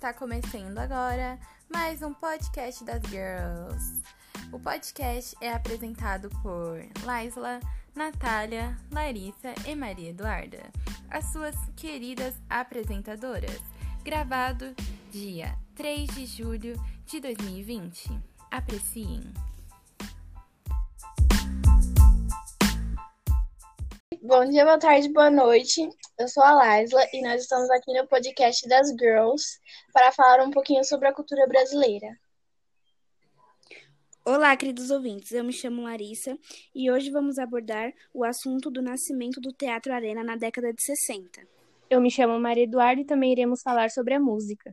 Está começando agora mais um podcast das Girls. O podcast é apresentado por Laisla, Natália, Larissa e Maria Eduarda, as suas queridas apresentadoras. Gravado dia 3 de julho de 2020. Apreciem! Bom dia, boa tarde, boa noite. Eu sou a Laisla e nós estamos aqui no podcast das Girls para falar um pouquinho sobre a cultura brasileira. Olá, queridos ouvintes. Eu me chamo Larissa e hoje vamos abordar o assunto do nascimento do Teatro Arena na década de 60. Eu me chamo Maria Eduarda e também iremos falar sobre a música.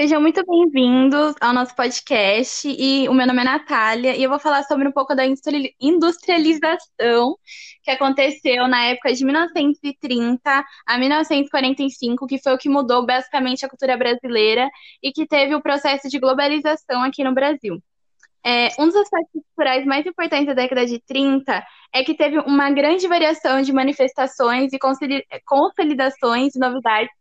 Sejam muito bem-vindos ao nosso podcast. E o meu nome é Natália e eu vou falar sobre um pouco da industrialização que aconteceu na época de 1930 a 1945, que foi o que mudou basicamente a cultura brasileira e que teve o processo de globalização aqui no Brasil. É, um dos aspectos culturais mais importantes da década de 30 é que teve uma grande variação de manifestações e consolidações e novidades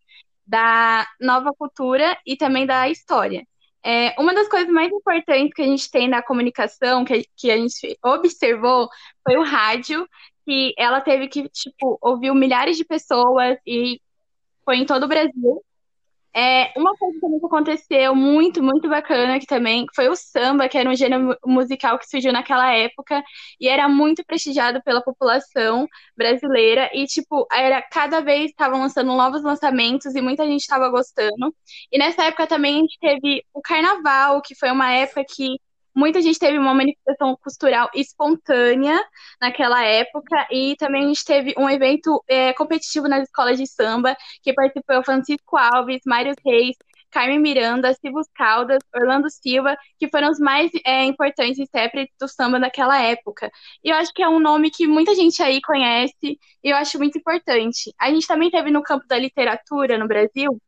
da nova cultura e também da história. É, uma das coisas mais importantes que a gente tem na comunicação, que, que a gente observou, foi o rádio, que ela teve que, tipo, ouvir milhares de pessoas e foi em todo o Brasil. É, uma coisa também que aconteceu muito, muito bacana que também foi o samba, que era um gênero musical que surgiu naquela época e era muito prestigiado pela população brasileira e tipo, era cada vez estavam lançando novos lançamentos e muita gente estava gostando. E nessa época também a gente teve o carnaval, que foi uma época que Muita gente teve uma manifestação cultural espontânea naquela época e também a gente teve um evento é, competitivo nas escolas de samba que participou Francisco Alves, Mário Reis, Carmen Miranda, Silvio Caldas, Orlando Silva, que foram os mais é, importantes intérpretes do samba naquela época. E eu acho que é um nome que muita gente aí conhece e eu acho muito importante. A gente também teve no campo da literatura no Brasil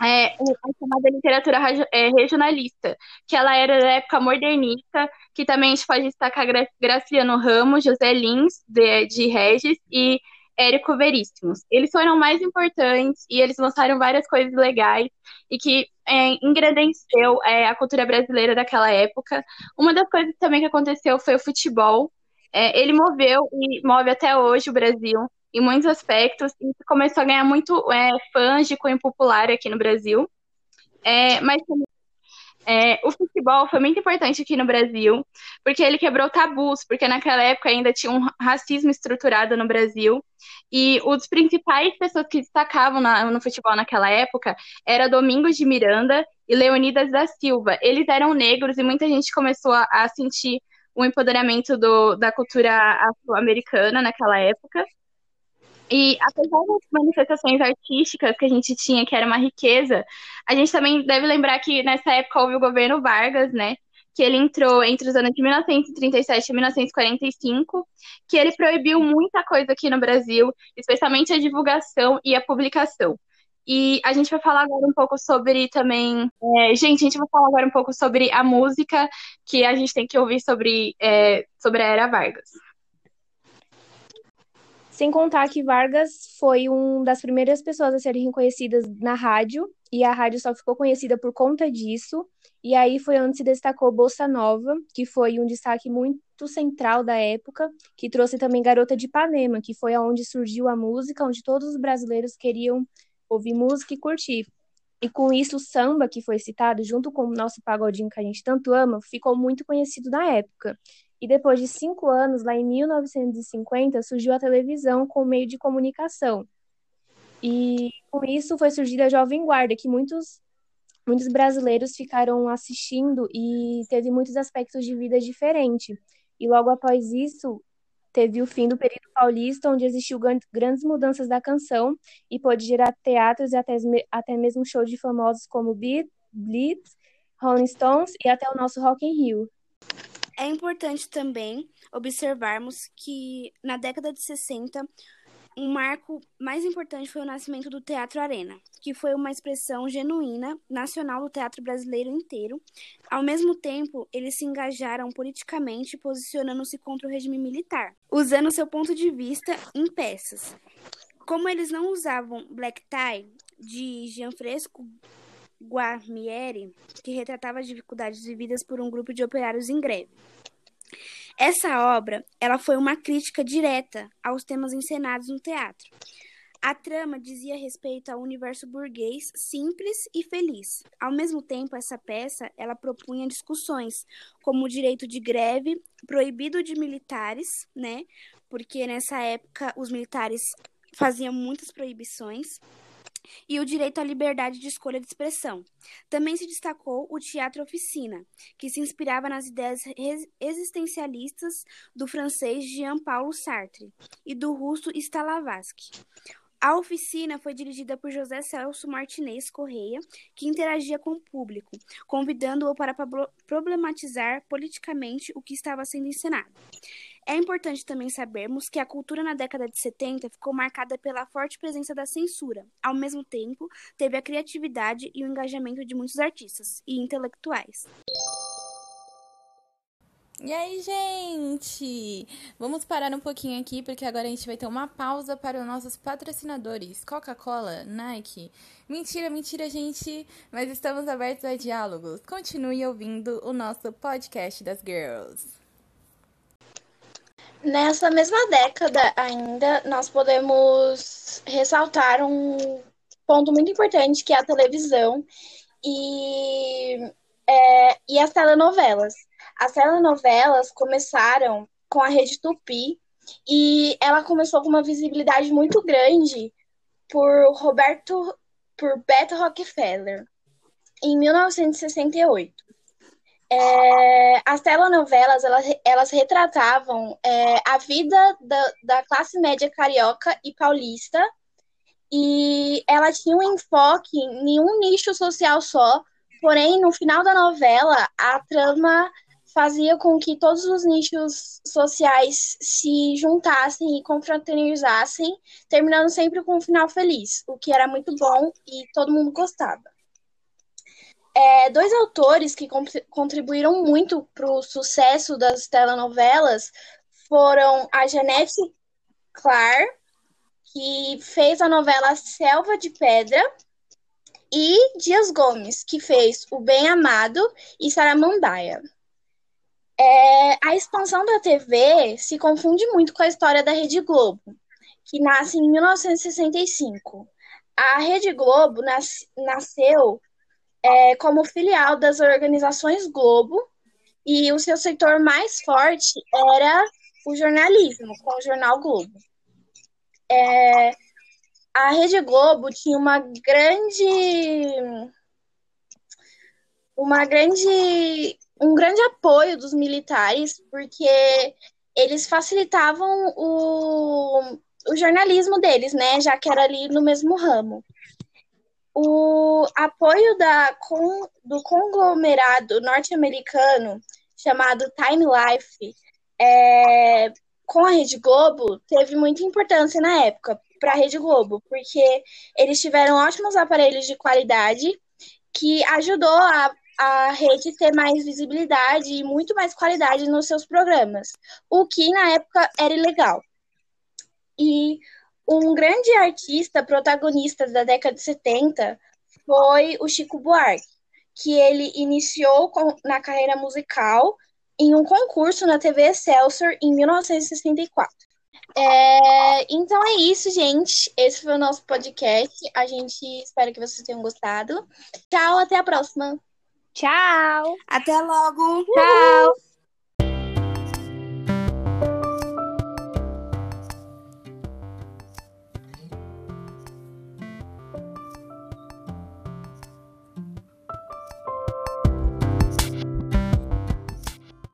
é, a chamada literatura é, regionalista, que ela era da época modernista, que também a gente pode destacar Graciliano Ramos, José Lins, de, de Regis, e Érico Veríssimos. Eles foram mais importantes e eles lançaram várias coisas legais e que é, engrandeceu é, a cultura brasileira daquela época. Uma das coisas também que aconteceu foi o futebol. É, ele moveu e move até hoje o Brasil em muitos aspectos e começou a ganhar muito é, fãs de cunho popular aqui no Brasil. É, mas é, o futebol foi muito importante aqui no Brasil, porque ele quebrou tabus, porque naquela época ainda tinha um racismo estruturado no Brasil, e os principais pessoas que destacavam na, no futebol naquela época era Domingos de Miranda e Leonidas da Silva. Eles eram negros e muita gente começou a, a sentir o empoderamento do, da cultura afro-americana naquela época. E apesar das manifestações artísticas que a gente tinha, que era uma riqueza, a gente também deve lembrar que nessa época houve o governo Vargas, né? Que ele entrou entre os anos de 1937 e 1945, que ele proibiu muita coisa aqui no Brasil, especialmente a divulgação e a publicação. E a gente vai falar agora um pouco sobre também. É, gente, a gente vai falar agora um pouco sobre a música que a gente tem que ouvir sobre, é, sobre a Era Vargas. Sem contar que Vargas foi uma das primeiras pessoas a serem reconhecidas na rádio, e a rádio só ficou conhecida por conta disso. E aí foi onde se destacou Bossa Nova, que foi um destaque muito central da época, que trouxe também Garota de Ipanema, que foi onde surgiu a música, onde todos os brasileiros queriam ouvir música e curtir. E com isso, o samba, que foi citado, junto com o nosso pagodinho que a gente tanto ama, ficou muito conhecido na época. E depois de cinco anos, lá em 1950, surgiu a televisão como meio de comunicação. E com isso foi surgida a Jovem Guarda, que muitos, muitos brasileiros ficaram assistindo e teve muitos aspectos de vida diferentes. E logo após isso, teve o fim do período paulista, onde existiu grandes mudanças da canção e pôde gerar teatros e até, até mesmo shows de famosos como Blitz, Rolling Stones e até o nosso Rock in Rio. É importante também observarmos que na década de 60, um marco mais importante foi o nascimento do Teatro Arena, que foi uma expressão genuína, nacional do teatro brasileiro inteiro. Ao mesmo tempo, eles se engajaram politicamente, posicionando-se contra o regime militar, usando seu ponto de vista em peças. Como eles não usavam black tie, de Gianfresco Guarnieri, que retratava as dificuldades vividas por um grupo de operários em greve. Essa obra, ela foi uma crítica direta aos temas encenados no teatro. A trama dizia respeito ao universo burguês simples e feliz. Ao mesmo tempo, essa peça ela propunha discussões como o direito de greve, proibido de militares, né? Porque nessa época os militares faziam muitas proibições e o direito à liberdade de escolha de expressão. Também se destacou o teatro oficina, que se inspirava nas ideias existencialistas do francês Jean-Paul Sartre e do russo Stanislavski. A oficina foi dirigida por José Celso Martinez Correia, que interagia com o público, convidando-o para problematizar politicamente o que estava sendo encenado. É importante também sabermos que a cultura na década de 70 ficou marcada pela forte presença da censura. Ao mesmo tempo, teve a criatividade e o engajamento de muitos artistas e intelectuais. E aí, gente? Vamos parar um pouquinho aqui porque agora a gente vai ter uma pausa para os nossos patrocinadores: Coca-Cola, Nike. Mentira, mentira, gente, mas estamos abertos a diálogos. Continue ouvindo o nosso podcast das Girls. Nessa mesma década ainda, nós podemos ressaltar um ponto muito importante que é a televisão e, é, e as telenovelas. As telenovelas começaram com a Rede Tupi e ela começou com uma visibilidade muito grande por Roberto, por Beto Rockefeller, em 1968. É, as telenovelas, elas, elas retratavam é, a vida da, da classe média carioca e paulista, e ela tinha um enfoque em um nicho social só, porém, no final da novela, a trama fazia com que todos os nichos sociais se juntassem e confraternizassem, terminando sempre com um final feliz, o que era muito bom e todo mundo gostava. É, dois autores que contribuíram muito para o sucesso das telenovelas foram a Janete Clark, que fez a novela Selva de Pedra, e Dias Gomes, que fez O Bem Amado e Saramandaia. É, a expansão da TV se confunde muito com a história da Rede Globo, que nasce em 1965. A Rede Globo nas, nasceu é, como filial das organizações Globo, e o seu setor mais forte era o jornalismo, com o jornal Globo. É, a Rede Globo tinha uma grande uma grande um grande apoio dos militares porque eles facilitavam o, o jornalismo deles, né, já que era ali no mesmo ramo o apoio da, com, do conglomerado norte-americano chamado Time Life é, com a Rede Globo teve muita importância na época para a Rede Globo, porque eles tiveram ótimos aparelhos de qualidade que ajudou a, a rede ter mais visibilidade e muito mais qualidade nos seus programas, o que na época era ilegal. E um grande artista protagonista da década de 70 foi o Chico Buarque, que ele iniciou na carreira musical em um concurso na TV Excelsior em 1964. É, então é isso, gente. Esse foi o nosso podcast. A gente espera que vocês tenham gostado. Tchau, até a próxima. Tchau. Até logo. Tchau.